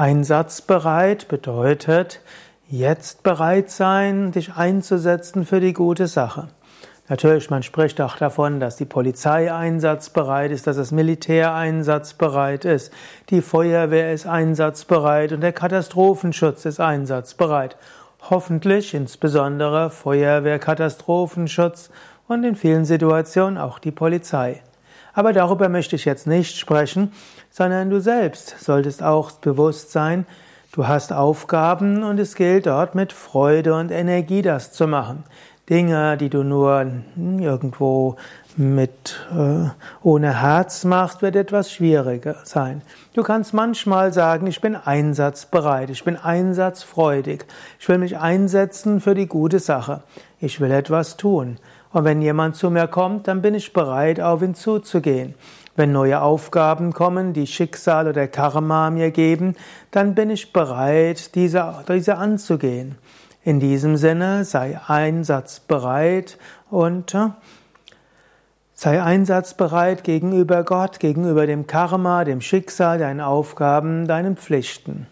Einsatzbereit bedeutet, jetzt bereit sein, dich einzusetzen für die gute Sache. Natürlich, man spricht auch davon, dass die Polizei einsatzbereit ist, dass das Militär einsatzbereit ist, die Feuerwehr ist einsatzbereit und der Katastrophenschutz ist einsatzbereit. Hoffentlich insbesondere Feuerwehr, Katastrophenschutz und in vielen Situationen auch die Polizei. Aber darüber möchte ich jetzt nicht sprechen, sondern du selbst solltest auch bewusst sein, du hast Aufgaben und es gilt dort mit Freude und Energie das zu machen. Dinge, die du nur irgendwo mit äh, ohne Herz machst, wird etwas schwieriger sein. Du kannst manchmal sagen, ich bin einsatzbereit, ich bin einsatzfreudig, ich will mich einsetzen für die gute Sache, ich will etwas tun. Und wenn jemand zu mir kommt, dann bin ich bereit, auf ihn zuzugehen. Wenn neue Aufgaben kommen, die Schicksal oder Karma mir geben, dann bin ich bereit, diese, diese anzugehen. In diesem Sinne sei einsatzbereit und äh, sei einsatzbereit gegenüber Gott, gegenüber dem Karma, dem Schicksal, deinen Aufgaben, deinen Pflichten.